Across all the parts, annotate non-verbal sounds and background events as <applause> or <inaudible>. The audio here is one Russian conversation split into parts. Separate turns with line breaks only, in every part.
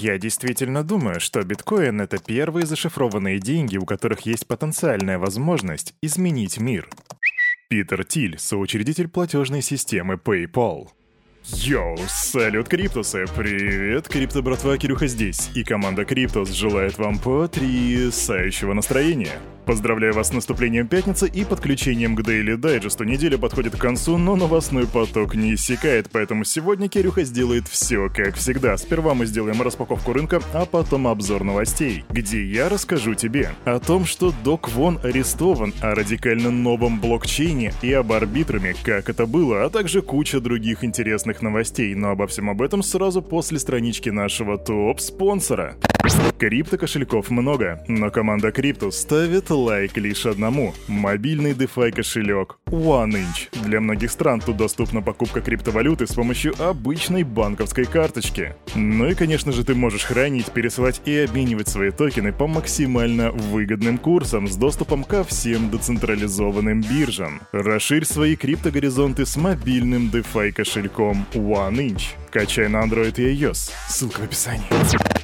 Я действительно думаю, что биткоин — это первые зашифрованные деньги, у которых есть потенциальная возможность изменить мир. Питер Тиль, соучредитель платежной системы PayPal. Йоу, салют, Криптусы! Привет, Крипто братва Кирюха здесь, и команда Криптус желает вам потрясающего настроения. Поздравляю вас с наступлением пятницы и подключением к Daily Digest. Неделя подходит к концу, но новостной поток не иссякает, поэтому сегодня Кирюха сделает все как всегда. Сперва мы сделаем распаковку рынка, а потом обзор новостей, где я расскажу тебе о том, что До Квон арестован, о радикально новом блокчейне и об Arbitrum, как это было, а также куча других интересных новостей. Но обо всем об этом сразу после странички нашего топ-спонсора. Крипто кошельков много, но команда Криптус ставит лайк лишь одному – мобильный DeFi кошелек OneInch. Для многих стран тут доступна покупка криптовалюты с помощью обычной банковской карточки. Ну и, конечно же, ты можешь хранить, пересылать и обменивать свои токены по максимально выгодным курсам с доступом ко всем децентрализованным биржам. Расширь свои криптогоризонты с мобильным DeFi кошельком OneInch. Качай на Android и iOS. Ссылка в описании.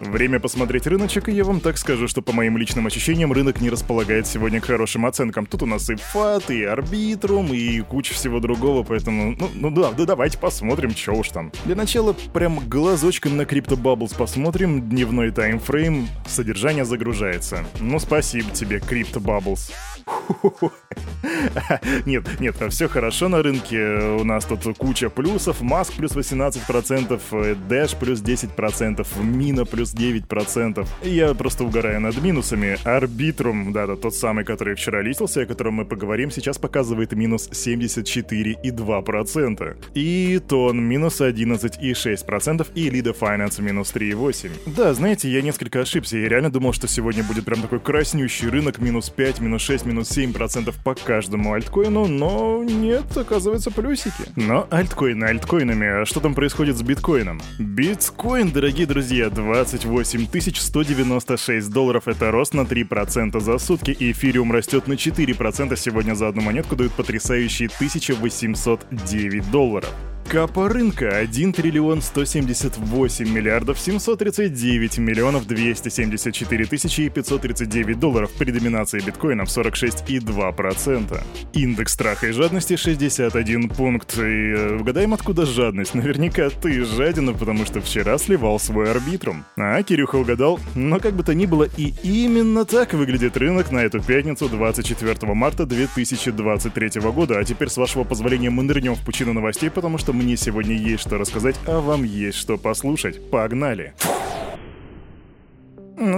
Время посмотреть рыночек, и я вам так скажу, что по моим личным ощущениям рынок не располагает сегодня к хорошим оценкам. Тут у нас и фат, и арбитрум, и куча всего другого, поэтому, ну, ну да, да давайте посмотрим, что уж там. Для начала прям глазочком на Crypto Bubbles посмотрим, дневной таймфрейм, содержание загружается. Ну спасибо тебе, Crypto Bubbles. <laughs> Нет, нет, все хорошо на рынке. У нас тут куча плюсов. Маск плюс 18%, Dash плюс 10%, Мина плюс 9%. Я просто угораю над минусами. Арбитрум, да-да, тот самый, который вчера листился, о котором мы поговорим, сейчас показывает минус 74,2%. И Тон минус 11,6%, и Лида Finance минус 3,8%. Да, знаете, я несколько ошибся. Я реально думал, что сегодня будет прям такой краснющий рынок, минус 5, минус 6, минус 7% по каждому альткоину, но нет, оказывается, плюсики. Но альткоины альткоинами, а что там происходит с биткоином? Биткоин, дорогие друзья, 28 196 долларов, это рост на 3% за сутки, эфириум растет на 4% сегодня за одну монетку дают потрясающие 1809 долларов. Капа рынка 1 триллион 178 миллиардов 739 миллионов 274 тысячи и 539 долларов при доминации биткоина в 46,2%. Индекс страха и жадности 61 пункт. И э, угадаем, откуда жадность. Наверняка ты жадина, потому что вчера сливал свой арбитрум. А, Кирюха угадал. Но как бы то ни было, и именно так выглядит рынок на эту пятницу 24 марта 2023 года. А теперь, с вашего позволения, мы нырнем в пучину новостей, потому что мне сегодня есть что рассказать, а вам есть что послушать. Погнали!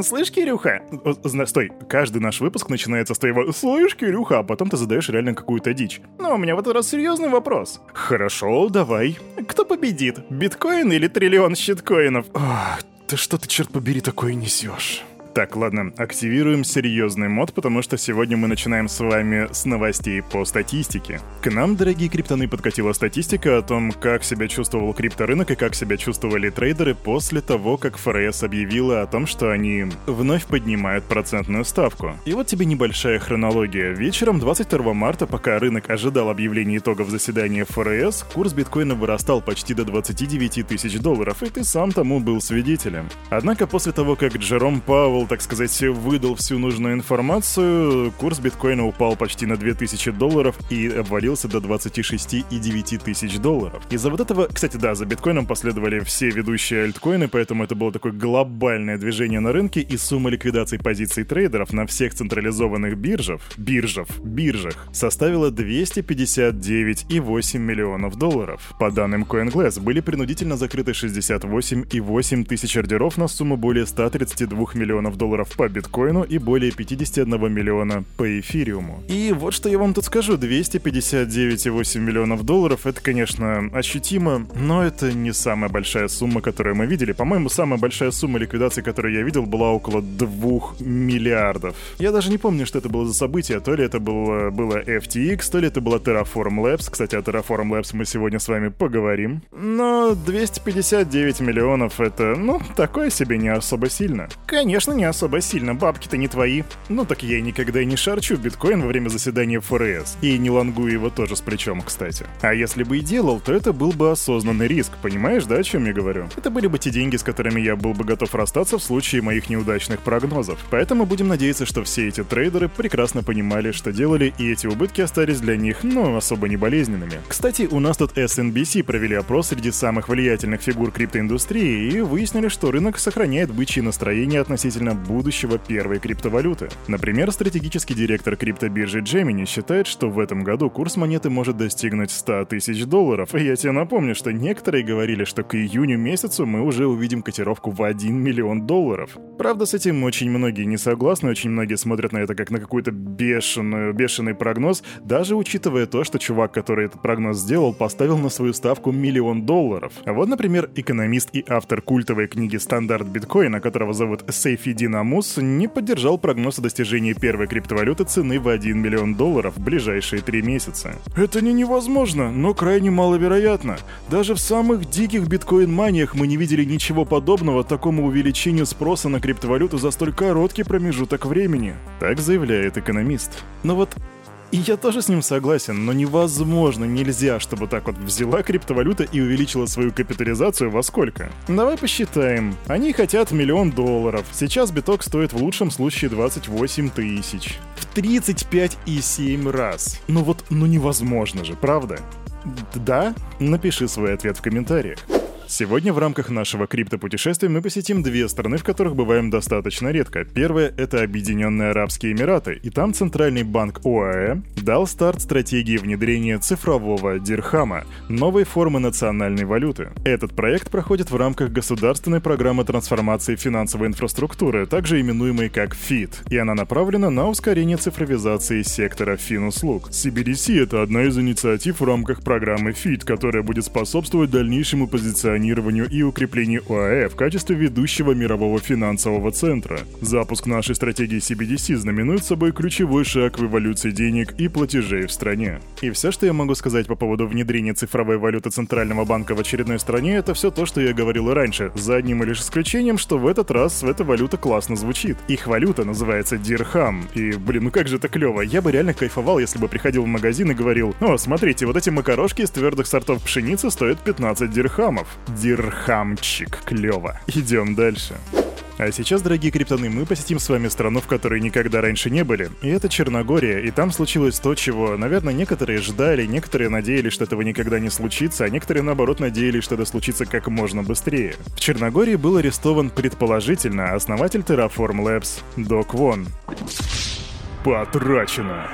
Слышь, Кирюха? Стой, каждый наш выпуск начинается с твоего «Слышь, Кирюха», а потом ты задаешь реально какую-то дичь. Но у меня в этот раз серьезный вопрос. Хорошо, давай. Кто победит, биткоин или триллион щиткоинов? Ах, ты что ты, черт побери, такое несешь? Так, ладно, активируем серьезный мод, потому что сегодня мы начинаем с вами с новостей по статистике. К нам, дорогие криптоны, подкатила статистика о том, как себя чувствовал крипторынок и как себя чувствовали трейдеры после того, как ФРС объявила о том, что они вновь поднимают процентную ставку. И вот тебе небольшая хронология. Вечером 22 марта, пока рынок ожидал объявления итогов заседания ФРС, курс биткоина вырастал почти до 29 тысяч долларов, и ты сам тому был свидетелем. Однако после того, как Джером Пауэлл так сказать, выдал всю нужную информацию, курс биткоина упал почти на 2000 долларов и обвалился до 26,9 тысяч долларов. Из-за вот этого, кстати, да, за биткоином последовали все ведущие альткоины, поэтому это было такое глобальное движение на рынке, и сумма ликвидации позиций трейдеров на всех централизованных биржах, биржах, биржах составила 259,8 миллионов долларов. По данным CoinGlass, были принудительно закрыты 68,8 тысяч ордеров на сумму более 132 миллионов долларов по биткоину и более 51 миллиона по эфириуму. И вот что я вам тут скажу, 259,8 миллионов долларов, это, конечно, ощутимо, но это не самая большая сумма, которую мы видели. По-моему, самая большая сумма ликвидации, которую я видел, была около 2 миллиардов. Я даже не помню, что это было за событие, то ли это было, было FTX, то ли это было Terraform Labs. Кстати, о Terraform Labs мы сегодня с вами поговорим. Но 259 миллионов это, ну, такое себе не особо сильно. Конечно, не особо сильно, бабки-то не твои. Ну так я никогда и не шарчу биткоин во время заседания ФРС. И не лангую его тоже с плечом, кстати. А если бы и делал, то это был бы осознанный риск, понимаешь, да, о чем я говорю? Это были бы те деньги, с которыми я был бы готов расстаться в случае моих неудачных прогнозов. Поэтому будем надеяться, что все эти трейдеры прекрасно понимали, что делали, и эти убытки остались для них, ну, особо не болезненными. Кстати, у нас тут SNBC провели опрос среди самых влиятельных фигур криптоиндустрии и выяснили, что рынок сохраняет бычьи настроения относительно будущего первой криптовалюты. Например, стратегический директор криптобиржи Gemini считает, что в этом году курс монеты может достигнуть 100 тысяч долларов. И я тебе напомню, что некоторые говорили, что к июню месяцу мы уже увидим котировку в 1 миллион долларов. Правда, с этим очень многие не согласны, очень многие смотрят на это как на какую-то бешеную, бешеный прогноз, даже учитывая то, что чувак, который этот прогноз сделал, поставил на свою ставку миллион долларов. А вот, например, экономист и автор культовой книги «Стандарт биткоина», которого зовут Сейфидин Амус, не поддержал прогноз о достижении первой криптовалюты цены в 1 миллион долларов в ближайшие три месяца. Это не невозможно, но крайне маловероятно. Даже в самых диких биткоин-маниях мы не видели ничего подобного такому увеличению спроса на криптовалюту за столь короткий промежуток времени. Так заявляет экономист. Но вот и я тоже с ним согласен, но невозможно, нельзя, чтобы так вот взяла криптовалюта и увеличила свою капитализацию во сколько? Давай посчитаем. Они хотят миллион долларов. Сейчас биток стоит в лучшем случае 28 тысяч. В 35,7 раз. Ну вот, ну невозможно же, правда? Да? Напиши свой ответ в комментариях. Сегодня в рамках нашего криптопутешествия мы посетим две страны, в которых бываем достаточно редко. Первая — это Объединенные Арабские Эмираты, и там Центральный банк ОАЭ дал старт стратегии внедрения цифрового дирхама, новой формы национальной валюты. Этот проект проходит в рамках государственной программы трансформации финансовой инфраструктуры, также именуемой как ФИТ, и она направлена на ускорение цифровизации сектора финуслуг. CBDC — это одна из инициатив в рамках программы ФИТ, которая будет способствовать дальнейшему позиционированию позиционированию и укреплению ОАЭ в качестве ведущего мирового финансового центра. Запуск нашей стратегии CBDC знаменует собой ключевой шаг в эволюции денег и платежей в стране. И все, что я могу сказать по поводу внедрения цифровой валюты Центрального банка в очередной стране, это все то, что я говорил и раньше, за одним лишь исключением, что в этот раз эта валюта классно звучит. Их валюта называется Дирхам. И, блин, ну как же это клево. Я бы реально кайфовал, если бы приходил в магазин и говорил, о, смотрите, вот эти макарошки из твердых сортов пшеницы стоят 15 дирхамов. Дирхамчик, клево. Идем дальше. А сейчас, дорогие криптоны, мы посетим с вами страну, в которой никогда раньше не были. И это Черногория, и там случилось то, чего, наверное, некоторые ждали, некоторые надеялись, что этого никогда не случится, а некоторые, наоборот, надеялись, что это случится как можно быстрее. В Черногории был арестован, предположительно, основатель Terraform Labs Док Вон. Потрачено.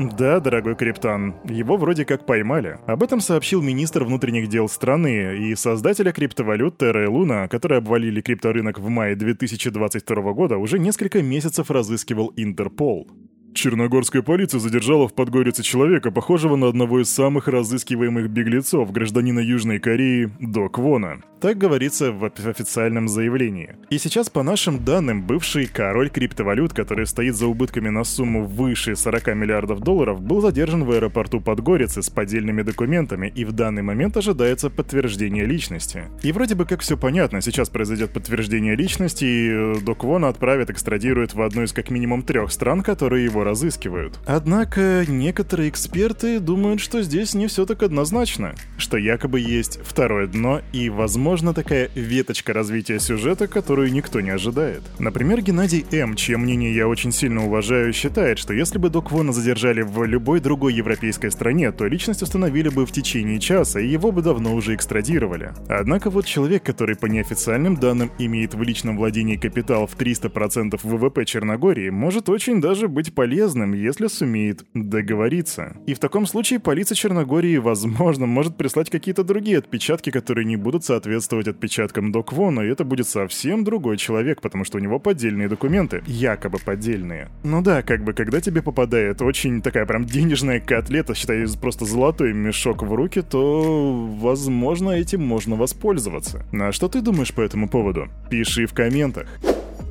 Да, дорогой Криптан, его вроде как поймали. Об этом сообщил министр внутренних дел страны и создателя криптовалют Terra и Luna, которые обвалили крипторынок в мае 2022 года, уже несколько месяцев разыскивал Интерпол. Черногорская полиция задержала в Подгорице человека, похожего на одного из самых разыскиваемых беглецов, гражданина Южной Кореи Док Вона. Так говорится в официальном заявлении. И сейчас, по нашим данным, бывший король криптовалют, который стоит за убытками на сумму выше 40 миллиардов долларов, был задержан в аэропорту Подгорицы с поддельными документами, и в данный момент ожидается подтверждение личности. И вроде бы как все понятно, сейчас произойдет подтверждение личности, и Док Вона отправят, экстрадируют в одну из как минимум трех стран, которые его разыскивают. Однако некоторые эксперты думают, что здесь не все так однозначно, что якобы есть второе дно и, возможно, такая веточка развития сюжета, которую никто не ожидает. Например, Геннадий М., чье мнение я очень сильно уважаю, считает, что если бы Док Вона задержали в любой другой европейской стране, то личность установили бы в течение часа, и его бы давно уже экстрадировали. Однако вот человек, который по неофициальным данным имеет в личном владении капитал в 300% ВВП Черногории, может очень даже быть полезным полезным, если сумеет договориться. И в таком случае полиция Черногории, возможно, может прислать какие-то другие отпечатки, которые не будут соответствовать отпечаткам Док Вона, и это будет совсем другой человек, потому что у него поддельные документы, якобы поддельные. Ну да, как бы, когда тебе попадает очень такая прям денежная котлета, считай, просто золотой мешок в руки, то, возможно, этим можно воспользоваться. А что ты думаешь по этому поводу? Пиши в комментах.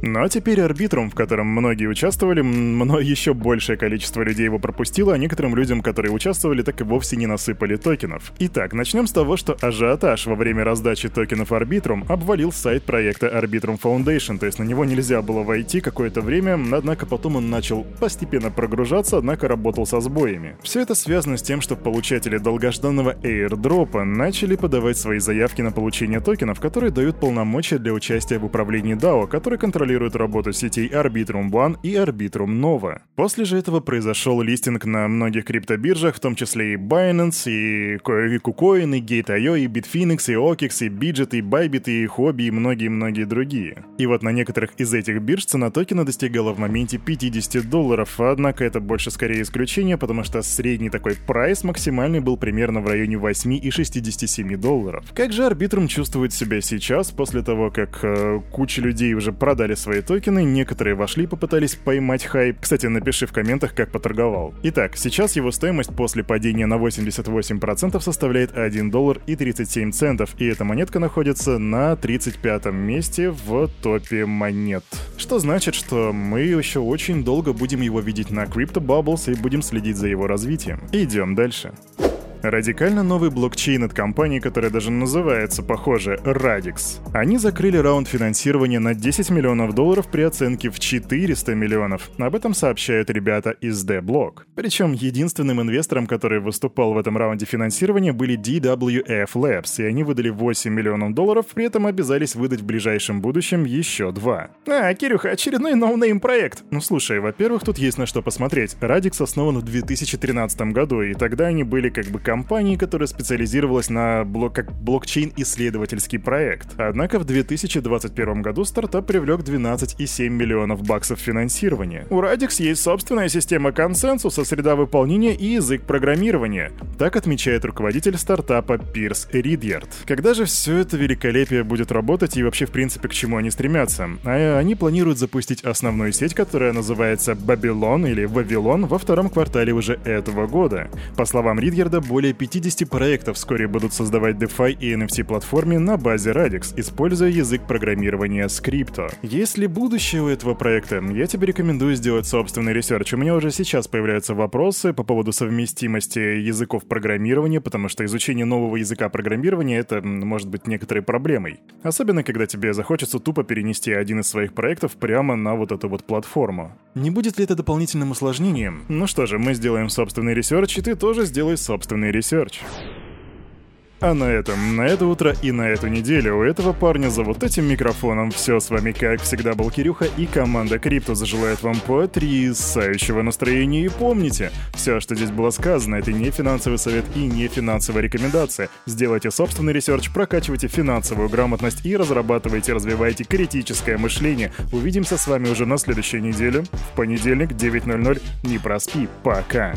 Но теперь арбитрум, в котором многие участвовали, но еще большее количество людей его пропустило, а некоторым людям, которые участвовали, так и вовсе не насыпали токенов. Итак, начнем с того, что ажиотаж во время раздачи токенов Arbitrum обвалил сайт проекта Arbitrum Foundation, то есть на него нельзя было войти какое-то время, однако потом он начал постепенно прогружаться, однако работал со сбоями. Все это связано с тем, что получатели долгожданного airdropа начали подавать свои заявки на получение токенов, которые дают полномочия для участия в управлении DAO, который контролирует работу сетей Arbitrum One и Arbitrum Nova. После же этого произошел листинг на многих криптобиржах, в том числе и Binance, и KuCoin, и Gate.io, и Bitfinex, и OKEX, и Bidget, и Bybit, и Hobby, и многие-многие другие. И вот на некоторых из этих бирж цена токена достигала в моменте 50 долларов, однако это больше скорее исключение, потому что средний такой прайс максимальный был примерно в районе 8,67 долларов. Как же Arbitrum чувствует себя сейчас, после того, как э, куча людей уже продали свои токены, некоторые вошли и попытались поймать хайп. Кстати, напиши в комментах, как поторговал. Итак, сейчас его стоимость после падения на 88% составляет 1 доллар и 37 центов, и эта монетка находится на 35 месте в топе монет. Что значит, что мы еще очень долго будем его видеть на Crypto Bubbles и будем следить за его развитием. Идем дальше. Радикально новый блокчейн от компании, которая даже называется, похоже, Radix. Они закрыли раунд финансирования на 10 миллионов долларов при оценке в 400 миллионов. Об этом сообщают ребята из The Block. Причем единственным инвестором, который выступал в этом раунде финансирования, были DWF Labs, и они выдали 8 миллионов долларов, при этом обязались выдать в ближайшем будущем еще два. А, Кирюха, очередной no-name проект. Ну слушай, во-первых, тут есть на что посмотреть. Radix основан в 2013 году, и тогда они были как бы компании, которая специализировалась на блок как блокчейн-исследовательский проект. Однако в 2021 году стартап привлек 12,7 миллионов баксов финансирования. У Radix есть собственная система консенсуса, среда выполнения и язык программирования. Так отмечает руководитель стартапа Пирс Ридьярд. Когда же все это великолепие будет работать и вообще в принципе к чему они стремятся? А они планируют запустить основную сеть, которая называется Babylon или Вавилон во втором квартале уже этого года. По словам Ридьярда, более 50 проектов вскоре будут создавать DeFi и NFT-платформе на базе Radix, используя язык программирования Scrypto. Есть ли будущее у этого проекта? Я тебе рекомендую сделать собственный research. У меня уже сейчас появляются вопросы по поводу совместимости языков программирования, потому что изучение нового языка программирования — это может быть некоторой проблемой. Особенно, когда тебе захочется тупо перенести один из своих проектов прямо на вот эту вот платформу. Не будет ли это дополнительным усложнением? Ну что же, мы сделаем собственный research, и ты тоже сделай собственный research. А на этом, на это утро и на эту неделю у этого парня за вот этим микрофоном все с вами, как всегда, был Кирюха и команда Криптус желает вам потрясающего настроения. И помните, все, что здесь было сказано, это не финансовый совет и не финансовая рекомендация. Сделайте собственный research, прокачивайте финансовую грамотность и разрабатывайте, развивайте критическое мышление. Увидимся с вами уже на следующей неделе, в понедельник, 9.00. Не проспи, пока.